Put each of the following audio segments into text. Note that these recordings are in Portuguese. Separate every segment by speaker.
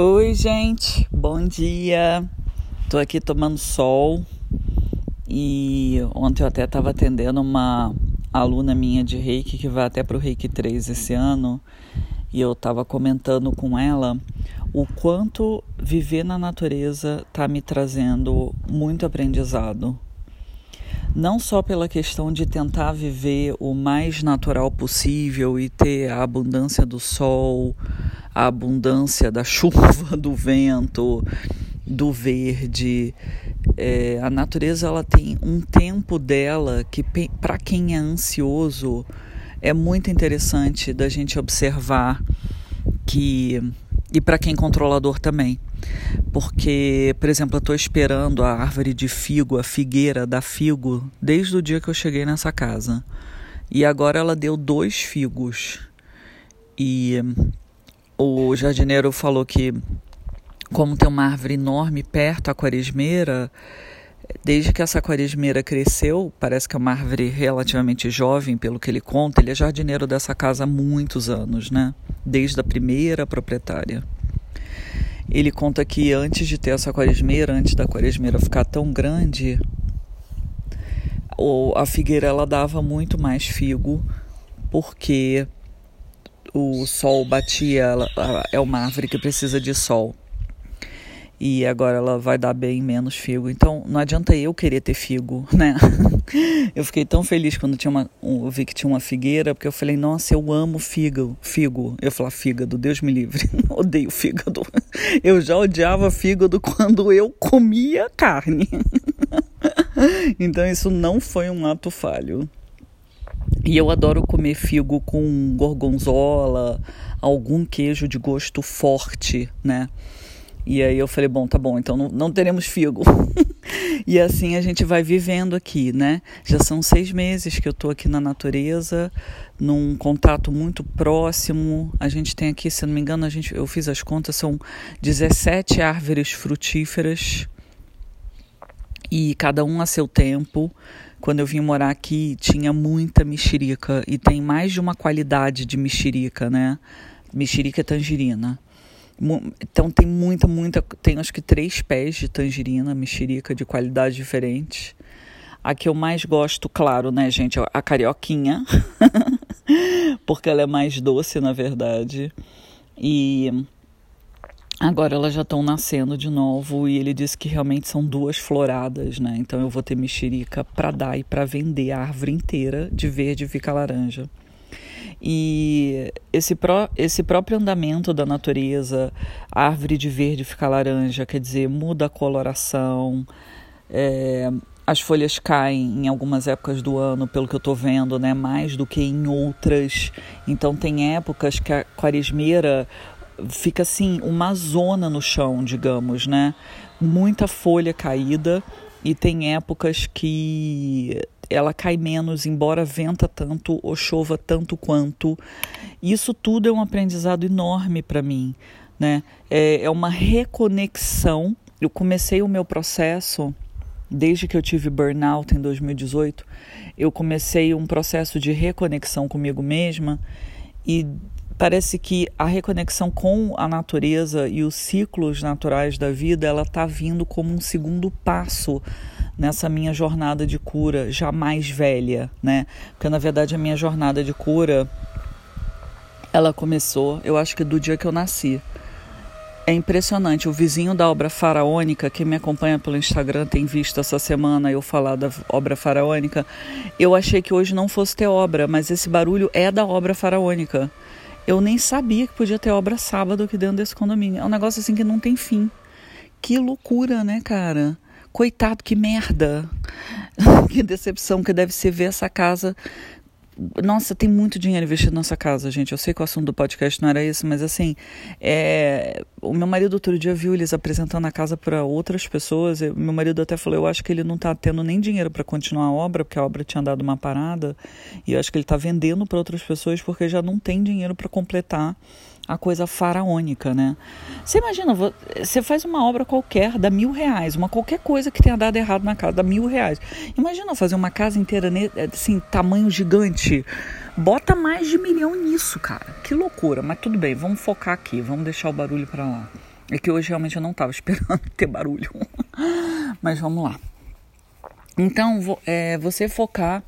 Speaker 1: Oi, gente, bom dia. Tô aqui tomando sol. E ontem eu até estava atendendo uma aluna minha de reiki que vai até para o reiki 3 esse ano. E eu estava comentando com ela o quanto viver na natureza está me trazendo muito aprendizado. Não só pela questão de tentar viver o mais natural possível e ter a abundância do sol, a abundância da chuva, do vento, do verde. É, a natureza ela tem um tempo dela que para quem é ansioso é muito interessante da gente observar que e para quem é controlador também porque, por exemplo, eu estou esperando a árvore de figo, a figueira da figo, desde o dia que eu cheguei nessa casa. E agora ela deu dois figos. E o jardineiro falou que, como tem uma árvore enorme perto, a quaresmeira, desde que essa quaresmeira cresceu, parece que é uma árvore relativamente jovem, pelo que ele conta, ele é jardineiro dessa casa há muitos anos, né? Desde a primeira proprietária. Ele conta que antes de ter essa quaresmeira, antes da quaresmeira ficar tão grande, a figueira ela dava muito mais figo, porque o sol batia, ela, é uma árvore que precisa de sol e agora ela vai dar bem menos figo. Então não adianta eu querer ter figo, né? Eu fiquei tão feliz quando tinha uma, eu vi que tinha uma figueira, porque eu falei, nossa, eu amo figo, figo. Eu falar fígado, Deus me livre, odeio fígado. Eu já odiava fígado quando eu comia carne. Então isso não foi um ato falho. E eu adoro comer figo com gorgonzola, algum queijo de gosto forte, né? E aí eu falei, bom, tá bom, então não, não teremos figo. e assim a gente vai vivendo aqui, né? Já são seis meses que eu tô aqui na natureza, num contato muito próximo. A gente tem aqui, se não me engano, a gente, eu fiz as contas, são 17 árvores frutíferas e cada um a seu tempo. Quando eu vim morar aqui, tinha muita mexerica e tem mais de uma qualidade de mexerica, né? Mexerica tangerina. Então tem muita, muita. Tem acho que três pés de tangerina, mexerica de qualidade diferente. A que eu mais gosto, claro, né, gente, é a carioquinha, porque ela é mais doce, na verdade. E agora elas já estão nascendo de novo e ele disse que realmente são duas floradas, né? Então eu vou ter mexerica para dar e para vender a árvore inteira de verde fica laranja. E esse, pró, esse próprio andamento da natureza, árvore de verde fica laranja, quer dizer, muda a coloração, é, as folhas caem em algumas épocas do ano, pelo que eu estou vendo, né, mais do que em outras. Então tem épocas que a quaresmeira fica assim, uma zona no chão, digamos, né? Muita folha caída e tem épocas que ela cai menos, embora venta tanto ou chova tanto quanto. Isso tudo é um aprendizado enorme para mim, né? É, é uma reconexão. Eu comecei o meu processo desde que eu tive burnout em 2018. Eu comecei um processo de reconexão comigo mesma e parece que a reconexão com a natureza e os ciclos naturais da vida ela está vindo como um segundo passo nessa minha jornada de cura já mais velha, né? Porque na verdade a minha jornada de cura ela começou, eu acho que do dia que eu nasci. É impressionante, o vizinho da obra faraônica, quem me acompanha pelo Instagram tem visto essa semana eu falar da obra faraônica. Eu achei que hoje não fosse ter obra, mas esse barulho é da obra faraônica. Eu nem sabia que podia ter obra sábado aqui dentro desse condomínio. É um negócio assim que não tem fim. Que loucura, né, cara? Coitado, que merda. que decepção que deve ser ver essa casa. Nossa, tem muito dinheiro investido nessa casa, gente. Eu sei que o assunto do podcast não era esse, mas assim, é... o meu marido outro dia viu eles apresentando a casa para outras pessoas. E meu marido até falou: Eu acho que ele não está tendo nem dinheiro para continuar a obra, porque a obra tinha dado uma parada. E eu acho que ele está vendendo para outras pessoas porque já não tem dinheiro para completar a coisa faraônica, né? Você imagina, você faz uma obra qualquer, dá mil reais, uma qualquer coisa que tenha dado errado na casa, dá mil reais. Imagina fazer uma casa inteira, assim, tamanho gigante. Bota mais de milhão nisso, cara. Que loucura, mas tudo bem, vamos focar aqui, vamos deixar o barulho para lá. É que hoje realmente eu não estava esperando ter barulho. Mas vamos lá. Então, é, você focar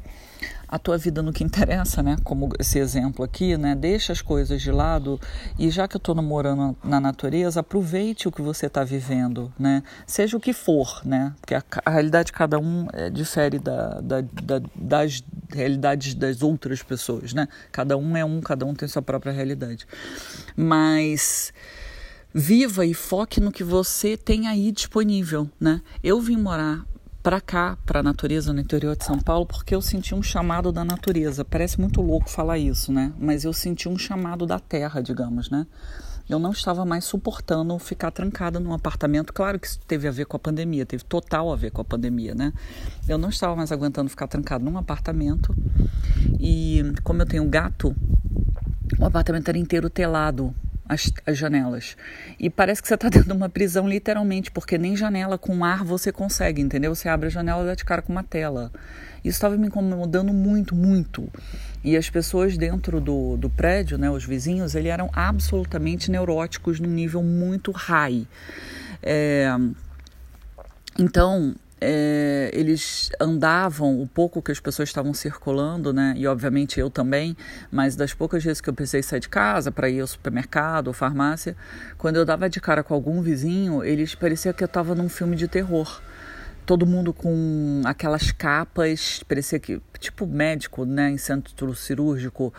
Speaker 1: a tua vida no que interessa, né? Como esse exemplo aqui, né? Deixa as coisas de lado e já que eu estou namorando na natureza, aproveite o que você está vivendo, né? Seja o que for, né? Porque a, a realidade de cada um é, difere da, da, da, das realidades das outras pessoas, né? Cada um é um, cada um tem sua própria realidade. Mas viva e foque no que você tem aí disponível, né? Eu vim morar para cá, para a natureza no interior de São Paulo, porque eu senti um chamado da natureza. Parece muito louco falar isso, né? Mas eu senti um chamado da terra, digamos, né? Eu não estava mais suportando ficar trancada num apartamento. Claro que isso teve a ver com a pandemia, teve total a ver com a pandemia, né? Eu não estava mais aguentando ficar trancada num apartamento. E como eu tenho gato, o apartamento era inteiro telado as, as janelas. E parece que você está dentro de uma prisão literalmente, porque nem janela com ar você consegue, entendeu? Você abre a janela e dá de cara com uma tela. Isso estava me incomodando muito, muito. E as pessoas dentro do, do prédio, né, os vizinhos, eles eram absolutamente neuróticos num nível muito high. É, então, é, eles andavam o pouco que as pessoas estavam circulando, né? E obviamente eu também, mas das poucas vezes que eu precisei sair de casa para ir ao supermercado ou farmácia, quando eu dava de cara com algum vizinho, eles parecia que eu estava num filme de terror. Todo mundo com aquelas capas, parecia que tipo médico, né, em centro cirúrgico,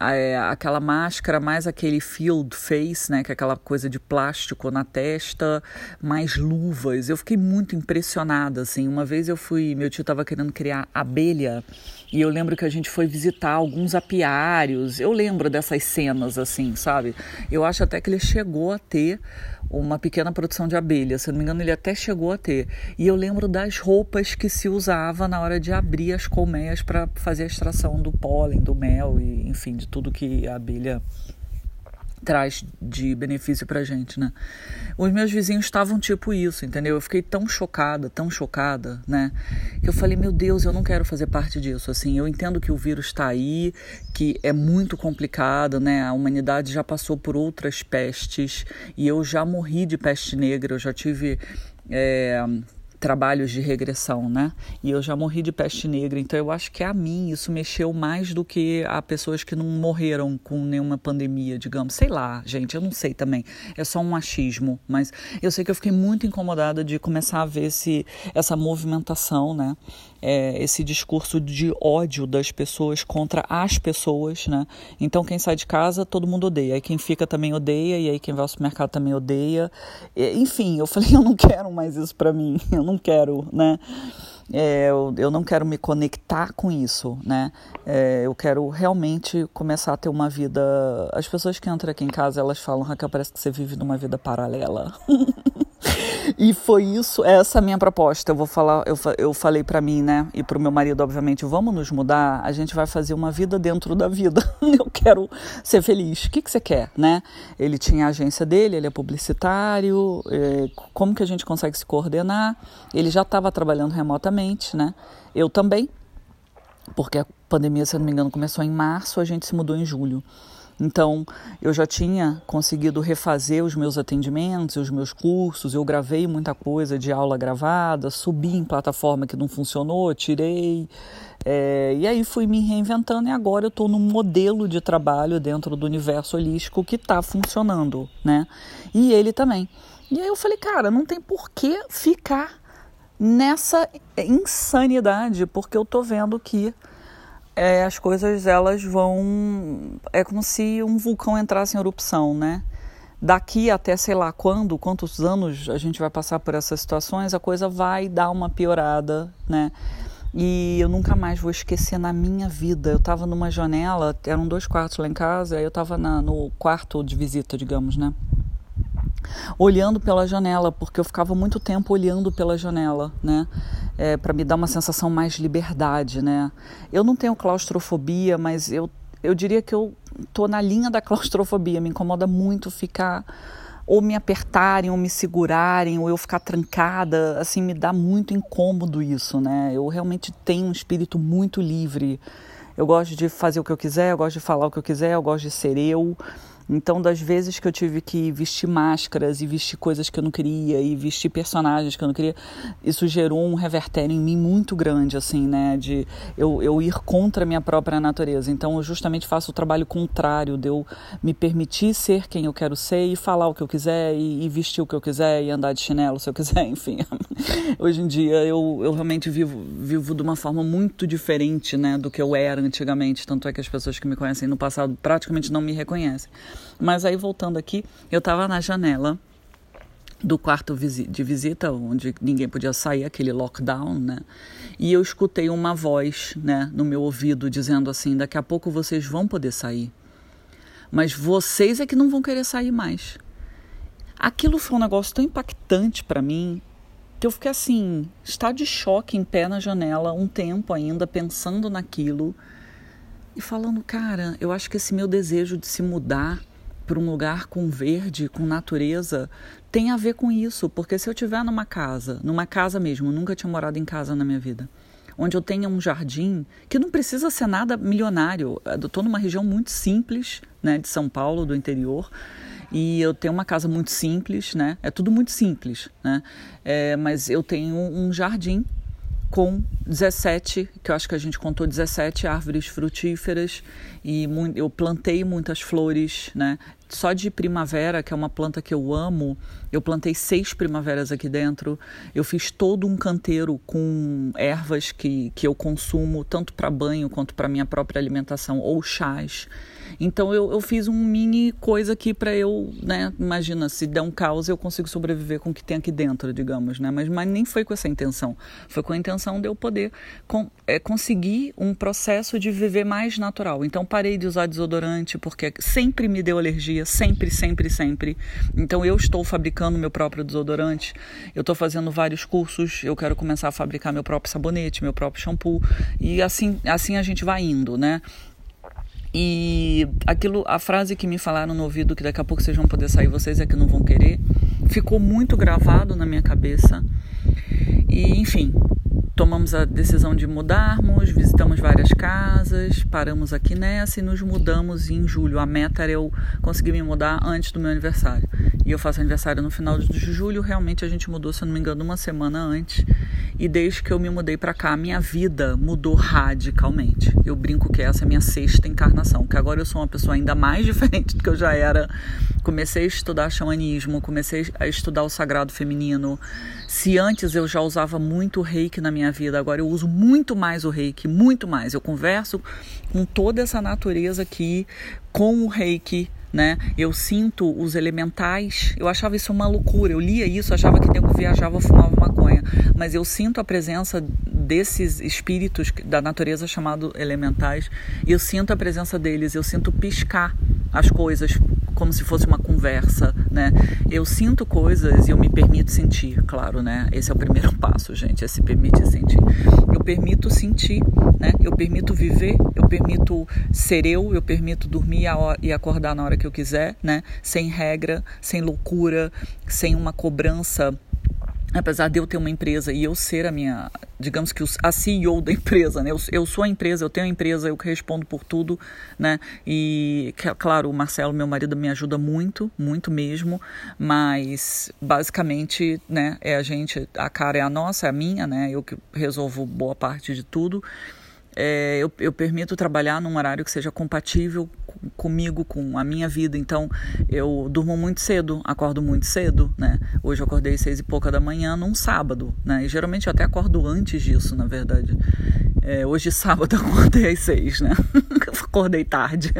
Speaker 1: é, aquela máscara, mais aquele field face, né, que é aquela coisa de plástico na testa, mais luvas. Eu fiquei muito impressionada, assim. Uma vez eu fui, meu tio estava querendo criar abelha e eu lembro que a gente foi visitar alguns apiários. Eu lembro dessas cenas, assim, sabe? Eu acho até que ele chegou a ter uma pequena produção de abelha. Se não me engano, ele até chegou a ter. E eu lembro das roupas que se usava na hora de abrir as colmeias para fazer a extração do pólen, do mel e, enfim, de tudo que a abelha traz de benefício pra gente, né? Os meus vizinhos estavam tipo isso, entendeu? Eu fiquei tão chocada, tão chocada, né? Que eu falei, meu Deus, eu não quero fazer parte disso. Assim, eu entendo que o vírus está aí, que é muito complicado, né? A humanidade já passou por outras pestes e eu já morri de peste negra, eu já tive. É, trabalhos de regressão, né? E eu já morri de peste negra, então eu acho que a mim isso mexeu mais do que a pessoas que não morreram com nenhuma pandemia, digamos. Sei lá, gente, eu não sei também. É só um achismo, mas eu sei que eu fiquei muito incomodada de começar a ver esse, essa movimentação, né? É, esse discurso de ódio das pessoas contra as pessoas, né? Então quem sai de casa todo mundo odeia, aí quem fica também odeia e aí quem vai ao supermercado também odeia. Enfim, eu falei eu não quero mais isso para mim, eu não quero, né? É, eu, eu, não quero me conectar com isso, né? É, eu quero realmente começar a ter uma vida. As pessoas que entram aqui em casa, elas falam, Raquel, parece que você vive numa vida paralela. E foi isso, essa minha proposta. Eu vou falar, eu, eu falei para mim, né, e para o meu marido, obviamente, vamos nos mudar. A gente vai fazer uma vida dentro da vida. Eu quero ser feliz. O que, que você quer, né? Ele tinha a agência dele, ele é publicitário. É, como que a gente consegue se coordenar? Ele já estava trabalhando remotamente, né? Eu também, porque a pandemia, se não me engano, começou em março, a gente se mudou em julho. Então, eu já tinha conseguido refazer os meus atendimentos, os meus cursos, eu gravei muita coisa de aula gravada, subi em plataforma que não funcionou, tirei. É, e aí fui me reinventando e agora eu estou num modelo de trabalho dentro do universo holístico que está funcionando, né? E ele também. E aí eu falei, cara, não tem por que ficar nessa insanidade, porque eu tô vendo que é, as coisas elas vão. É como se um vulcão entrasse em erupção, né? Daqui até sei lá quando, quantos anos a gente vai passar por essas situações, a coisa vai dar uma piorada, né? E eu nunca mais vou esquecer na minha vida. Eu estava numa janela, eram dois quartos lá em casa, eu estava no quarto de visita, digamos, né? olhando pela janela, porque eu ficava muito tempo olhando pela janela, né? É, para me dar uma sensação mais de liberdade, né? Eu não tenho claustrofobia, mas eu, eu diria que eu tô na linha da claustrofobia. Me incomoda muito ficar ou me apertarem, ou me segurarem, ou eu ficar trancada, assim, me dá muito incômodo isso, né? Eu realmente tenho um espírito muito livre. Eu gosto de fazer o que eu quiser, eu gosto de falar o que eu quiser, eu gosto de ser eu. Então, das vezes que eu tive que vestir máscaras e vestir coisas que eu não queria e vestir personagens que eu não queria, isso gerou um revertério em mim muito grande, assim, né? De eu, eu ir contra a minha própria natureza. Então, eu justamente faço o trabalho contrário de eu me permitir ser quem eu quero ser e falar o que eu quiser e, e vestir o que eu quiser e andar de chinelo se eu quiser, enfim. Hoje em dia, eu, eu realmente vivo, vivo de uma forma muito diferente, né? Do que eu era antigamente. Tanto é que as pessoas que me conhecem no passado praticamente não me reconhecem. Mas aí voltando aqui, eu estava na janela do quarto de visita, onde ninguém podia sair, aquele lockdown, né? E eu escutei uma voz, né, no meu ouvido dizendo assim: daqui a pouco vocês vão poder sair, mas vocês é que não vão querer sair mais. Aquilo foi um negócio tão impactante para mim que eu fiquei assim, está de choque em pé na janela um tempo ainda pensando naquilo e falando, cara, eu acho que esse meu desejo de se mudar para um lugar com verde, com natureza, tem a ver com isso, porque se eu estiver numa casa, numa casa mesmo, nunca tinha morado em casa na minha vida, onde eu tenha um jardim que não precisa ser nada milionário, eu estou numa região muito simples, né, de São Paulo, do interior, e eu tenho uma casa muito simples, né, é tudo muito simples, né, é, mas eu tenho um jardim com 17, que eu acho que a gente contou 17 árvores frutíferas e eu plantei muitas flores, né? Só de primavera, que é uma planta que eu amo, eu plantei seis primaveras aqui dentro. Eu fiz todo um canteiro com ervas que, que eu consumo, tanto para banho quanto para minha própria alimentação, ou chás. Então eu, eu fiz um mini coisa aqui para eu, né? Imagina, se der um caos, eu consigo sobreviver com o que tem aqui dentro, digamos, né? Mas, mas nem foi com essa intenção. Foi com a intenção de eu poder com, é, conseguir um processo de viver mais natural. Então parei de usar desodorante, porque sempre me deu alergia, sempre, sempre, sempre. Então eu estou fabricando meu próprio desodorante. Eu estou fazendo vários cursos. Eu quero começar a fabricar meu próprio sabonete, meu próprio shampoo. E assim, assim a gente vai indo, né? E aquilo, a frase que me falaram no ouvido que daqui a pouco vocês vão poder sair, vocês é que não vão querer, ficou muito gravado na minha cabeça. E enfim, tomamos a decisão de mudarmos, visitamos várias casas, paramos aqui nessa e nos mudamos em julho. A meta era eu conseguir me mudar antes do meu aniversário. E eu faço aniversário no final de julho, realmente a gente mudou, se eu não me engano, uma semana antes. E desde que eu me mudei para cá, minha vida mudou radicalmente. Eu brinco que essa é a minha sexta encarnação, que agora eu sou uma pessoa ainda mais diferente do que eu já era. Comecei a estudar xamanismo, comecei a estudar o sagrado feminino. Se antes eu já usava muito reiki na minha vida, agora eu uso muito mais o reiki, muito mais. Eu converso com toda essa natureza aqui, com o reiki, né? Eu sinto os elementais. Eu achava isso uma loucura. Eu lia isso, achava que tempo viajava, fumava maconha. Mas eu sinto a presença desses espíritos da natureza chamado elementais. Eu sinto a presença deles. Eu sinto piscar as coisas como se fosse uma conversa, né? Eu sinto coisas e eu me permito sentir, claro, né? Esse é o primeiro passo, gente, é se permitir sentir. Eu permito sentir, né? Eu permito viver, eu permito ser eu, eu permito dormir e acordar na hora que eu quiser, né? Sem regra, sem loucura, sem uma cobrança apesar de eu ter uma empresa e eu ser a minha, digamos que a CEO da empresa, né? Eu, eu sou a empresa, eu tenho a empresa, eu que respondo por tudo, né? E, claro, o Marcelo, meu marido, me ajuda muito, muito mesmo, mas basicamente, né, é a gente, a cara é a nossa, é a minha, né? Eu que resolvo boa parte de tudo. É, eu, eu permito trabalhar num horário que seja compatível comigo, com a minha vida. Então, eu durmo muito cedo, acordo muito cedo, né? Hoje eu acordei seis e pouca da manhã num sábado, né? E geralmente eu até acordo antes disso, na verdade. É, hoje sábado eu acordei às seis, né? acordei tarde.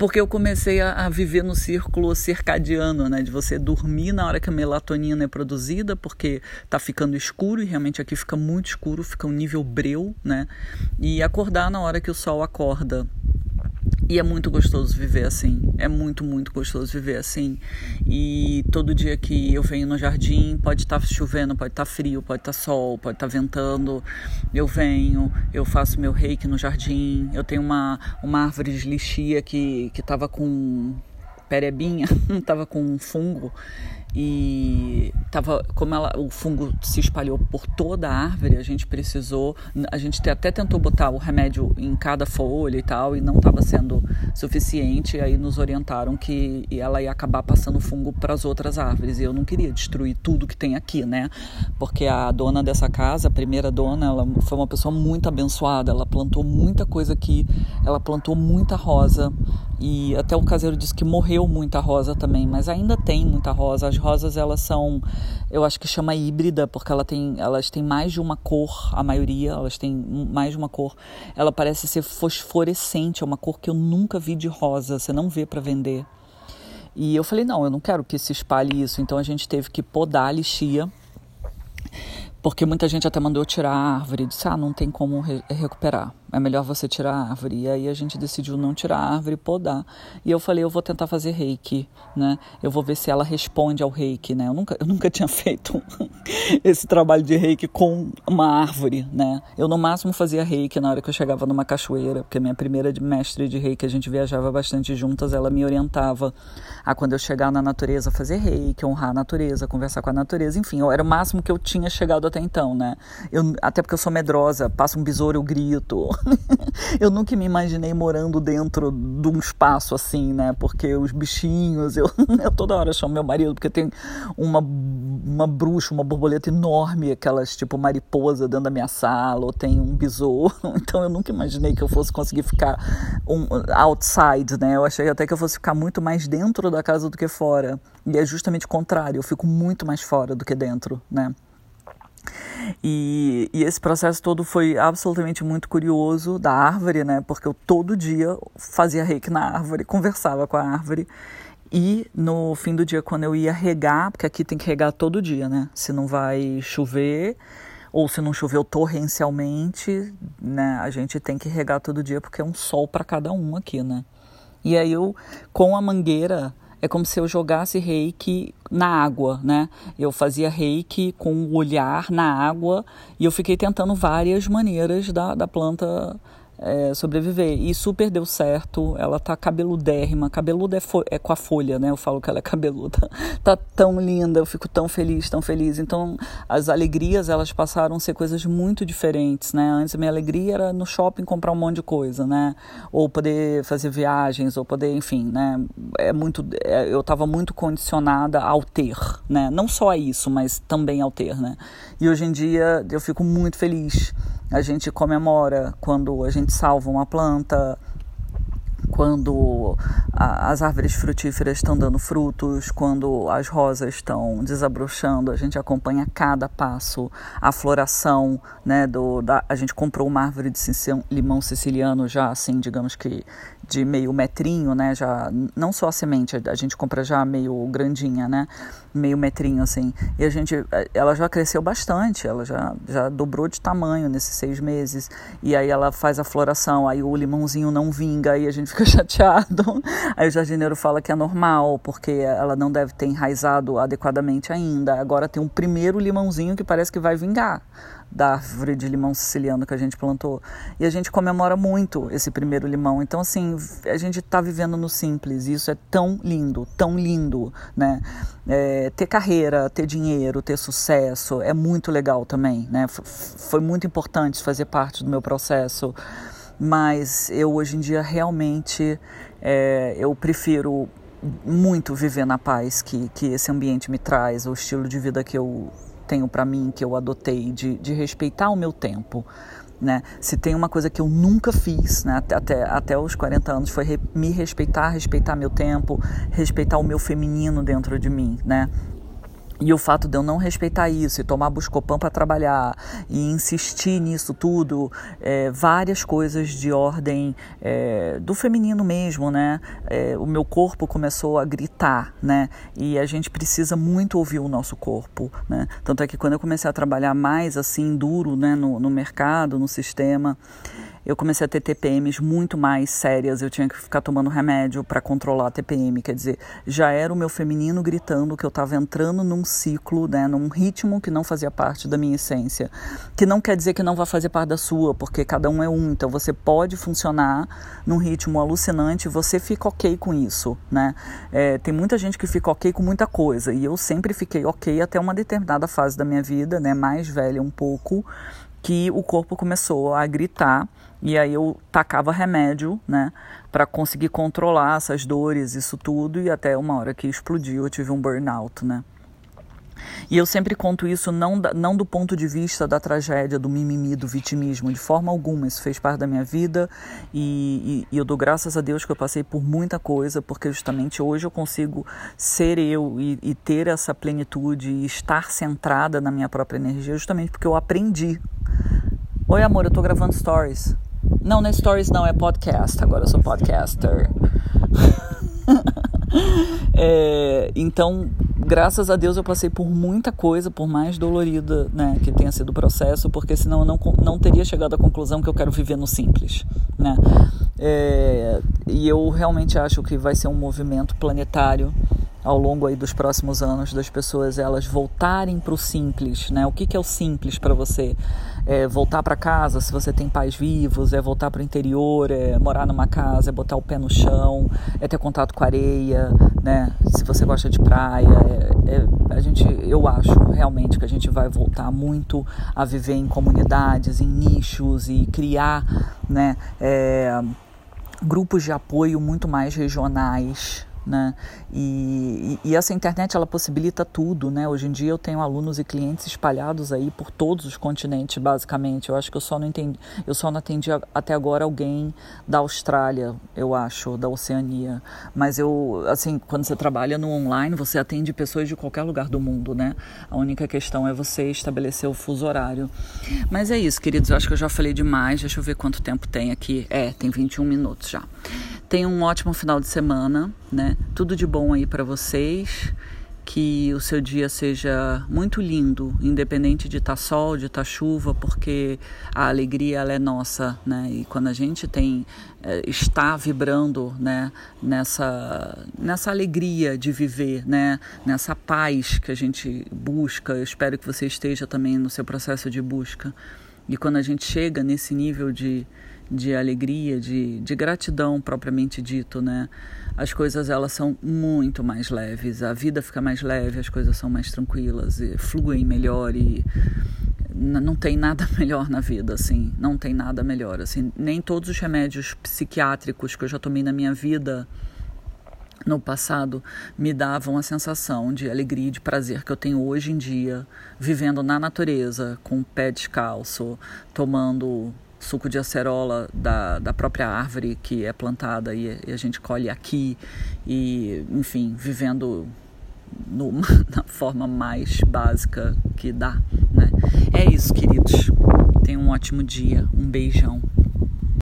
Speaker 1: Porque eu comecei a, a, viver no círculo circadiano, né? De você dormir na hora que a melatonina é produzida, porque tá ficando escuro, e realmente aqui fica muito escuro, fica um nível breu, né? E acordar na hora que o sol acorda. E é muito gostoso viver assim. É muito, muito gostoso viver assim. E todo dia que eu venho no jardim, pode estar tá chovendo, pode estar tá frio, pode estar tá sol, pode estar tá ventando. Eu venho, eu faço meu reiki no jardim. Eu tenho uma, uma árvore de lixia que estava com perebinha estava com fungo e tava como ela, o fungo se espalhou por toda a árvore, a gente precisou, a gente até tentou botar o remédio em cada folha e tal e não estava sendo suficiente, aí nos orientaram que ela ia acabar passando fungo para as outras árvores e eu não queria destruir tudo que tem aqui, né? Porque a dona dessa casa, a primeira dona, ela foi uma pessoa muito abençoada, ela plantou muita coisa aqui, ela plantou muita rosa e até o caseiro disse que morreu muita rosa também, mas ainda tem muita rosa. As rosas elas são, eu acho que chama híbrida porque ela tem, elas têm mais de uma cor, a maioria, elas têm mais de uma cor. Ela parece ser fosforescente, é uma cor que eu nunca vi de rosa, você não vê para vender. E eu falei, não, eu não quero que se espalhe isso, então a gente teve que podar a lixia porque muita gente até mandou tirar a árvore, disse, ah, não tem como re recuperar é melhor você tirar a árvore. E aí a gente decidiu não tirar a árvore e podar. E eu falei, eu vou tentar fazer reiki, né? Eu vou ver se ela responde ao reiki, né? Eu nunca, eu nunca tinha feito esse trabalho de reiki com uma árvore, né? Eu no máximo fazia reiki na hora que eu chegava numa cachoeira, porque minha primeira mestre de reiki, a gente viajava bastante juntas, ela me orientava a quando eu chegar na natureza fazer reiki, honrar a natureza, conversar com a natureza, enfim, era o máximo que eu tinha chegado até então, né? Eu, até porque eu sou medrosa, passa um besouro, eu grito. eu nunca me imaginei morando dentro de um espaço assim, né? Porque os bichinhos, eu, eu toda hora chamo meu marido, porque tem uma, uma bruxa, uma enorme, aquelas tipo mariposa dentro da minha sala, ou tem um besouro. Então eu nunca imaginei que eu fosse conseguir ficar um, outside, né? Eu achei até que eu fosse ficar muito mais dentro da casa do que fora. E é justamente o contrário, eu fico muito mais fora do que dentro, né? E, e, esse processo todo foi absolutamente muito curioso da árvore, né? Porque eu todo dia fazia reiki na árvore, conversava com a árvore. E no fim do dia, quando eu ia regar, porque aqui tem que regar todo dia, né? Se não vai chover, ou se não choveu torrencialmente, né? A gente tem que regar todo dia porque é um sol para cada um aqui, né? E aí eu, com a mangueira, é como se eu jogasse reiki na água, né? Eu fazia reiki com o olhar na água e eu fiquei tentando várias maneiras da, da planta é, sobreviver. E super deu certo. Ela tá cabeludérrima. Cabeluda é, é, com a folha, né? Eu falo que ela é cabeluda. tá tão linda, eu fico tão feliz, tão feliz. Então, as alegrias, elas passaram a ser coisas muito diferentes, né? Antes a minha alegria era no shopping comprar um monte de coisa, né? Ou poder fazer viagens, ou poder, enfim, né? É muito, é, eu estava muito condicionada ao ter, né? Não só a isso, mas também ao ter, né? E hoje em dia eu fico muito feliz a gente comemora quando a gente salva uma planta, quando a, as árvores frutíferas estão dando frutos, quando as rosas estão desabrochando, a gente acompanha cada passo, a floração, né, do, da, a gente comprou uma árvore de limão siciliano já assim, digamos que de meio metrinho, né? Já não só a semente, a gente compra já meio grandinha, né? Meio metrinho assim. E a gente, ela já cresceu bastante, ela já já dobrou de tamanho nesses seis meses. E aí ela faz a floração, aí o limãozinho não vinga, aí a gente fica chateado. Aí o jardineiro fala que é normal, porque ela não deve ter enraizado adequadamente ainda. Agora tem um primeiro limãozinho que parece que vai vingar da árvore de limão siciliano que a gente plantou. E a gente comemora muito esse primeiro limão. Então, assim, a gente está vivendo no simples. E isso é tão lindo, tão lindo, né? É, ter carreira, ter dinheiro, ter sucesso é muito legal também, né? Foi muito importante fazer parte do meu processo. Mas eu, hoje em dia, realmente, é, eu prefiro muito viver na paz que, que esse ambiente me traz, o estilo de vida que eu tenho para mim, que eu adotei, de, de respeitar o meu tempo. Né? Se tem uma coisa que eu nunca fiz, né? até, até os 40 anos, foi re, me respeitar, respeitar meu tempo, respeitar o meu feminino dentro de mim, né? E o fato de eu não respeitar isso e tomar Buscopan para trabalhar e insistir nisso tudo, é, várias coisas de ordem é, do feminino mesmo, né? É, o meu corpo começou a gritar, né? E a gente precisa muito ouvir o nosso corpo, né? Tanto é que quando eu comecei a trabalhar mais assim, duro, né, no, no mercado, no sistema, eu comecei a ter TPMs muito mais sérias, eu tinha que ficar tomando remédio para controlar a TPM, quer dizer, já era o meu feminino gritando que eu estava entrando num ciclo, né, num ritmo que não fazia parte da minha essência, que não quer dizer que não vai fazer parte da sua, porque cada um é um, então você pode funcionar num ritmo alucinante, você fica ok com isso, né? É, tem muita gente que fica ok com muita coisa e eu sempre fiquei ok até uma determinada fase da minha vida, né, mais velha um pouco, que o corpo começou a gritar e aí eu tacava remédio, né, para conseguir controlar essas dores, isso tudo, e até uma hora que explodiu, eu tive um burnout, né. E eu sempre conto isso não, não do ponto de vista da tragédia, do mimimi, do vitimismo, de forma alguma. Isso fez parte da minha vida e, e, e, eu dou graças a Deus que eu passei por muita coisa, porque justamente hoje eu consigo ser eu e, e ter essa plenitude e estar centrada na minha própria energia, justamente porque eu aprendi. Oi, amor, eu tô gravando stories. Não, não é stories, não, é podcast. Agora eu sou podcaster. é, então, graças a Deus eu passei por muita coisa, por mais dolorida né, que tenha sido o processo, porque senão eu não, não teria chegado à conclusão que eu quero viver no simples. Né? É, e eu realmente acho que vai ser um movimento planetário ao longo aí dos próximos anos das pessoas elas voltarem para o simples, né? O que, que é o simples para você? É voltar para casa, se você tem pais vivos, é voltar para o interior, é morar numa casa, é botar o pé no chão, é ter contato com a areia, né? Se você gosta de praia, é, é, a gente, eu acho realmente que a gente vai voltar muito a viver em comunidades, em nichos e criar, né? É, grupos de apoio muito mais regionais, né? E, e, e, essa internet ela possibilita tudo, né? Hoje em dia eu tenho alunos e clientes espalhados aí por todos os continentes, basicamente. Eu acho que eu só não entendi, eu só não atendi até agora alguém da Austrália, eu acho, da Oceania. Mas eu, assim, quando você trabalha no online, você atende pessoas de qualquer lugar do mundo, né? A única questão é você estabelecer o fuso horário. Mas é isso, queridos. Eu acho que eu já falei demais. Deixa eu ver quanto tempo tem aqui. É, tem 21 minutos já. Tenha um ótimo final de semana, né? Tudo de bom aí para vocês. Que o seu dia seja muito lindo, independente de estar tá sol, de estar tá chuva, porque a alegria ela é nossa, né? E quando a gente tem é, está vibrando, né? Nessa nessa alegria de viver, né? Nessa paz que a gente busca. Eu espero que você esteja também no seu processo de busca. E quando a gente chega nesse nível de de alegria, de, de gratidão propriamente dito, né? As coisas elas são muito mais leves, a vida fica mais leve, as coisas são mais tranquilas e fluem melhor e não tem nada melhor na vida, assim, não tem nada melhor, assim, nem todos os remédios psiquiátricos que eu já tomei na minha vida no passado me davam a sensação de alegria e de prazer que eu tenho hoje em dia, vivendo na natureza, com o pé descalço, tomando suco de acerola da, da própria árvore que é plantada e, e a gente colhe aqui e, enfim, vivendo na forma mais básica que dá. Né? É isso, queridos. Tenham um ótimo dia. Um beijão.